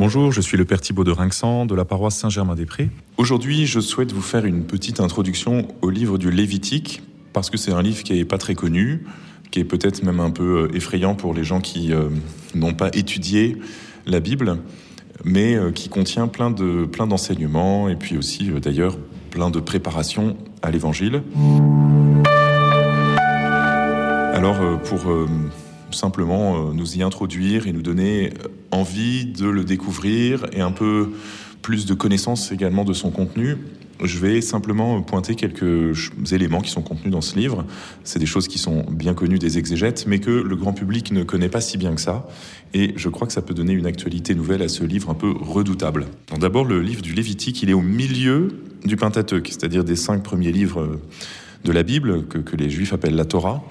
Bonjour, je suis le Père Thibault de Rinxan de la paroisse Saint-Germain-des-Prés. Aujourd'hui, je souhaite vous faire une petite introduction au livre du Lévitique parce que c'est un livre qui n'est pas très connu, qui est peut-être même un peu euh, effrayant pour les gens qui euh, n'ont pas étudié la Bible, mais euh, qui contient plein de plein d'enseignements et puis aussi d'ailleurs plein de préparation à l'Évangile. Alors pour simplement nous y introduire et nous donner envie de le découvrir et un peu plus de connaissances également de son contenu, je vais simplement pointer quelques éléments qui sont contenus dans ce livre. C'est des choses qui sont bien connues des exégètes, mais que le grand public ne connaît pas si bien que ça. Et je crois que ça peut donner une actualité nouvelle à ce livre un peu redoutable. D'abord, le livre du Lévitique, il est au milieu du Pentateuque, c'est-à-dire des cinq premiers livres de la Bible, que, que les Juifs appellent la Torah.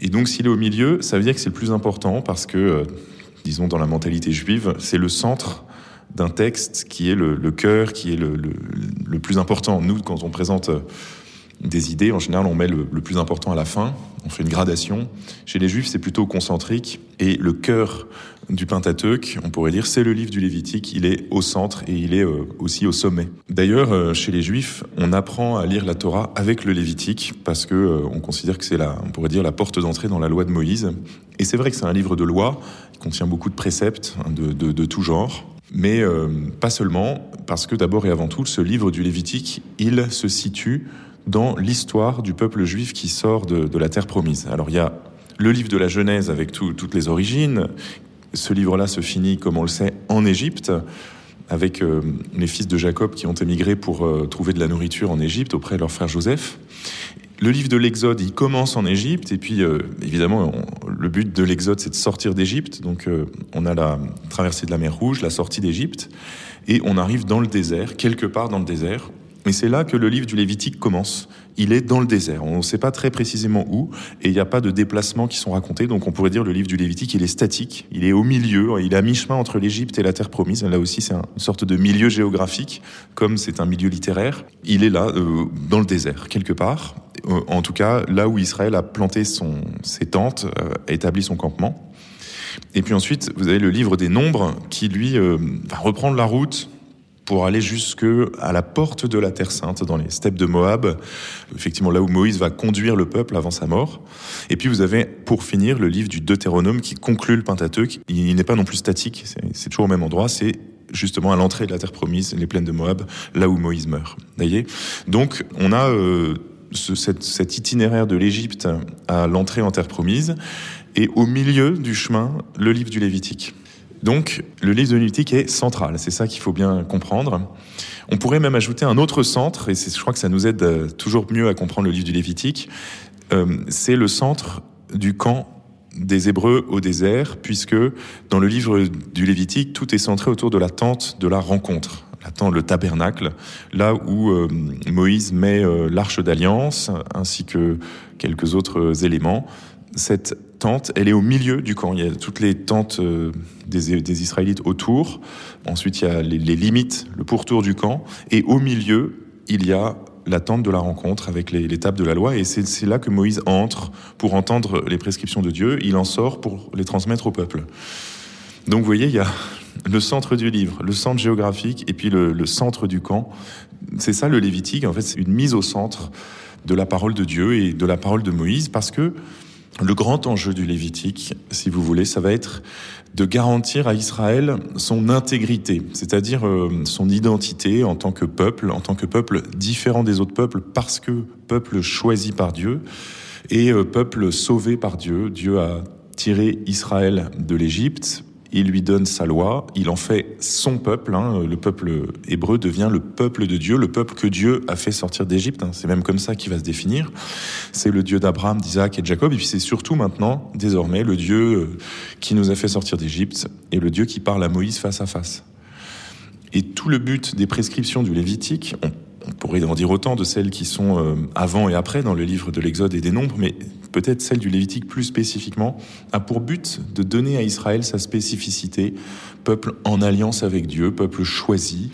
Et donc, s'il est au milieu, ça veut dire que c'est le plus important parce que, euh, disons, dans la mentalité juive, c'est le centre d'un texte qui est le, cœur, qui est le, le, plus important. Nous, quand on présente euh, des idées, en général, on met le, plus important à la fin, on fait une gradation. Chez les Juifs, c'est plutôt concentrique, et le cœur du Pentateuque, on pourrait dire, c'est le livre du Lévitique, il est au centre et il est euh, aussi au sommet. D'ailleurs, euh, chez les Juifs, on apprend à lire la Torah avec le Lévitique, parce que on considère que c'est la, on pourrait dire, la porte d'entrée dans la loi de Moïse. Et c'est vrai que c'est un livre de loi, qui contient beaucoup de préceptes hein, de, de, tout genre. Mais euh, pas seulement, parce que d'abord et avant tout, ce livre du Lévitique, il se situe dans l'histoire du peuple juif qui sort de, la terre promise. Alors il y a le livre de la Genèse avec tout, toutes les origines. Ce livre-là se finit, comme on le sait, en Égypte, avec euh, les fils de Jacob qui ont émigré pour euh, trouver de la nourriture en Égypte auprès de leur frère Joseph. Le livre de l'Exode, il commence en Égypte, et puis euh, évidemment, le but de l'Exode, c'est de sortir d'Égypte. Donc on a la traversée de la mer Rouge, la sortie d'Égypte, et on arrive dans le désert, quelque part dans le désert. Et c'est là que le livre du Lévitique commence. Il est dans le désert. On ne sait pas très précisément où, et il n'y a pas de déplacements qui sont racontés. Donc on pourrait dire le livre du Lévitique, il est statique. Il est au milieu. Il est à mi-chemin entre l'Égypte et la terre promise. Là aussi, c'est une sorte de milieu géographique, comme c'est un milieu littéraire. Il est là, euh, dans le désert, quelque part. Euh, en tout cas là où Israël a planté son, ses tentes, euh, a établi son campement. Et puis ensuite, vous avez le livre des Nombres qui, lui, euh, va reprendre la route pour aller jusque à la porte de la Terre Sainte, dans les steppes de Moab, effectivement là où Moïse va conduire le peuple avant sa mort. Et puis vous avez, pour finir, le livre du Deutéronome qui conclut le Pentateuque. Il n'est pas non plus statique, c'est toujours au même endroit, c'est justement à l'entrée de la terre promise, les plaines de Moab, là où Moïse meurt. Donc on a euh, ce, cet, itinéraire de l'Égypte à l'entrée en terre promise, et au milieu du chemin, le livre du Lévitique. Donc, le livre de Lévitique est central, c'est ça qu'il faut bien comprendre. On pourrait même ajouter un autre centre, et je crois que ça nous aide euh, toujours mieux à comprendre le livre du Lévitique, euh, c'est le centre du camp des Hébreux au désert, puisque dans le livre du Lévitique, tout est centré autour de la tente de la rencontre attend le tabernacle, là où euh, Moïse met l'arche d'alliance ainsi que quelques autres éléments. Cette tente, elle est au milieu du camp. Il y a toutes les tentes euh, des, Israélites autour. Ensuite, il y a les, limites, le pourtour du camp. Et au milieu, il y a la tente de la rencontre avec les tables de la loi. Et c'est là que Moïse entre pour entendre les prescriptions de Dieu. Il en sort pour les transmettre au peuple. Donc vous voyez, il y a le centre du livre, le centre géographique et puis le, le centre du camp. C'est ça le Lévitique, en fait, c'est une mise au centre de la parole de Dieu et de la parole de Moïse parce que le grand enjeu du Lévitique, si vous voulez, ça va être de garantir à Israël son intégrité, c'est-à-dire euh, son identité en tant que peuple, en tant que peuple différent des autres peuples parce que peuple choisi par Dieu et euh, peuple sauvé par Dieu. Dieu a tiré Israël de l'Égypte il lui donne sa loi, il en fait son peuple, hein, le peuple hébreu devient le peuple de Dieu, le peuple que Dieu a fait sortir d'Égypte, hein, c'est même comme ça qu'il va se définir, c'est le Dieu d'Abraham, d'Isaac et de Jacob, et puis c'est surtout maintenant, désormais, le Dieu euh, qui nous a fait sortir d'Égypte, et le Dieu qui parle à Moïse face à face. Et tout le but des prescriptions du Lévitique, on pourrait en dire autant de celles qui sont euh, avant et après dans le livre de l'Exode et des Nombres, mais peut-être celle du Lévitique plus spécifiquement, a pour but de donner à Israël sa spécificité, peuple en alliance avec Dieu, peuple choisi.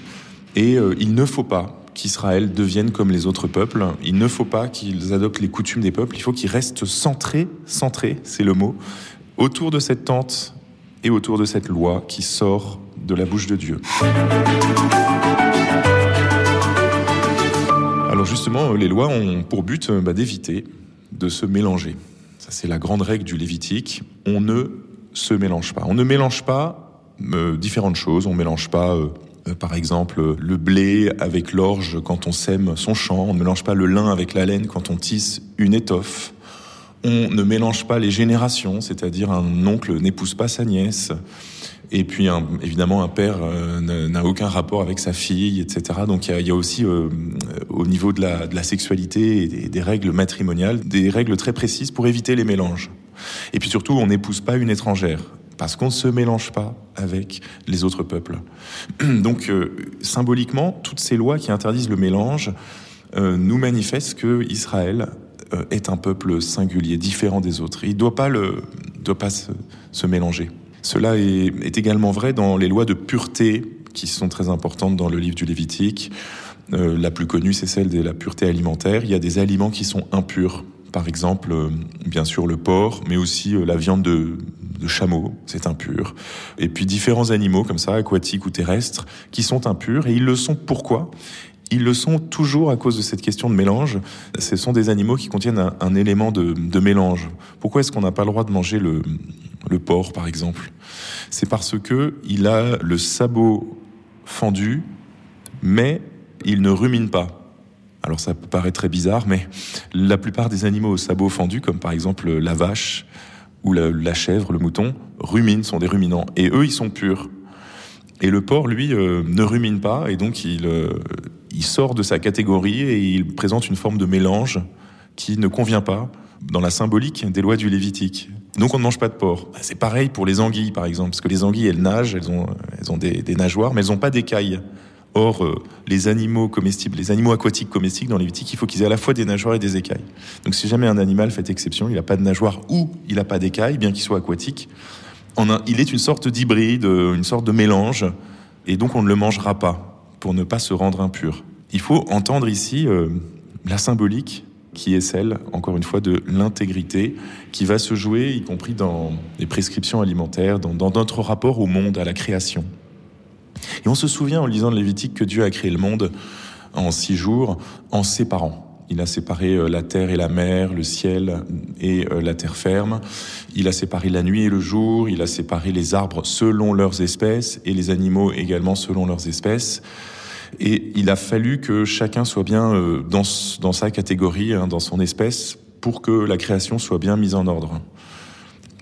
Et euh, il ne faut pas qu'Israël devienne comme les autres peuples, il ne faut pas qu'ils adoptent les coutumes des peuples, il faut qu'ils restent centrés, centrés, c'est le mot, autour de cette tente et autour de cette loi qui sort de la bouche de Dieu. Justement, les lois ont pour but bah, d'éviter de se mélanger. Ça, c'est la grande règle du Lévitique. On ne se mélange pas. On ne mélange pas euh, différentes choses. On ne mélange pas, euh, euh, par exemple, le blé avec l'orge quand on sème son champ. On ne mélange pas le lin avec la laine quand on tisse une étoffe. On ne mélange pas les générations, c'est-à-dire un oncle n'épouse pas sa nièce. Et puis, évidemment, un père euh, n'a aucun rapport avec sa fille, etc. Donc, il y a, aussi, euh, au niveau de la, sexualité et des, règles matrimoniales, des règles très précises pour éviter les mélanges. Et puis surtout, on n'épouse pas une étrangère parce qu'on ne se mélange pas avec les autres peuples. Donc, euh, symboliquement, toutes ces lois qui interdisent le mélange nous manifestent que Israël est un peuple singulier, différent des autres. Il ne doit pas, se mélanger. Cela est, également vrai dans les lois de pureté qui sont très importantes dans le livre du Lévitique. Euh, la plus connue, c'est celle de la pureté alimentaire. Il y a des aliments qui sont impurs. Par exemple, euh, bien sûr, le porc, mais aussi euh, la viande de, de chameau, c'est impur. Et puis différents animaux comme ça, aquatiques ou terrestres, qui sont impurs. Et ils le sont pourquoi? Ils le sont toujours à cause de cette question de mélange. Ce sont des animaux qui contiennent un, élément de, mélange. Pourquoi est-ce qu'on n'a pas le droit de manger le, porc, par exemple? C'est parce que il a le sabot fendu, mais il ne rumine pas. Alors ça peut paraître très bizarre, mais la plupart des animaux au sabot fendu, comme par exemple la vache ou la, la chèvre, le mouton, ruminent, sont des ruminants. Et eux, ils sont purs. Et le porc, lui, euh, ne rumine pas, et donc il, euh, il sort de sa catégorie et il présente une forme de mélange qui ne convient pas dans la symbolique des lois du Lévitique. Donc on ne mange pas de porc. Bah, c'est pareil pour les anguilles, par exemple, parce que les anguilles, elles nagent, elles ont, elles ont des, nageoires, mais elles n'ont pas d'écailles. Or, euh, les animaux comestibles, les animaux aquatiques comestibles dans Lévitique, il faut qu'ils aient à la fois des nageoires et des écailles. Donc si jamais un animal fait exception, il n'a pas de nageoire ou il n'a pas d'écailles, bien qu'il soit aquatique, il est une sorte d'hybride, une sorte de mélange, et donc on ne le mangera pas pour ne pas se rendre impur. Il faut entendre ici euh, la symbolique qui est celle, encore une fois, de l'intégrité qui va se jouer, y compris dans les prescriptions alimentaires, dans, dans, notre rapport au monde, à la création. Et on se souvient en lisant le Lévitique que Dieu a créé le monde en six jours en séparant. Il a séparé euh, la terre et la mer, le ciel et euh, la terre ferme. Il a séparé la nuit et le jour. Il a séparé les arbres selon leurs espèces et les animaux également selon leurs espèces. Et il a fallu que chacun soit bien euh, dans, sa catégorie, hein, dans son espèce, pour que la création soit bien mise en ordre.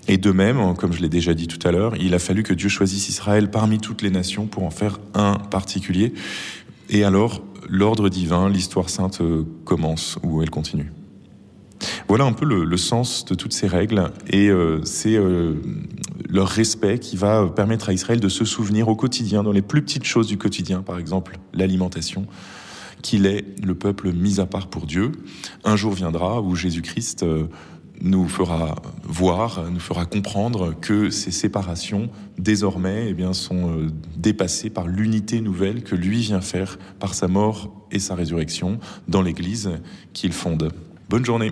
Et de même, comme je l'ai déjà dit tout à l'heure, il a fallu que Dieu choisisse Israël parmi toutes les nations pour en faire un particulier. Et alors, l'ordre divin, l'histoire sainte euh, commence ou elle continue. Voilà un peu le, sens de toutes ces règles et euh, c'est leur respect qui va permettre à Israël de se souvenir au quotidien, dans les plus petites choses du quotidien, par exemple l'alimentation, qu'il est le peuple mis à part pour Dieu. Un jour viendra où Jésus-Christ nous fera voir, nous fera comprendre que ces séparations, désormais, eh bien, sont euh, dépassées par l'unité nouvelle que lui vient faire par sa mort et sa résurrection dans l'Église qu'il fonde. Bonne journée.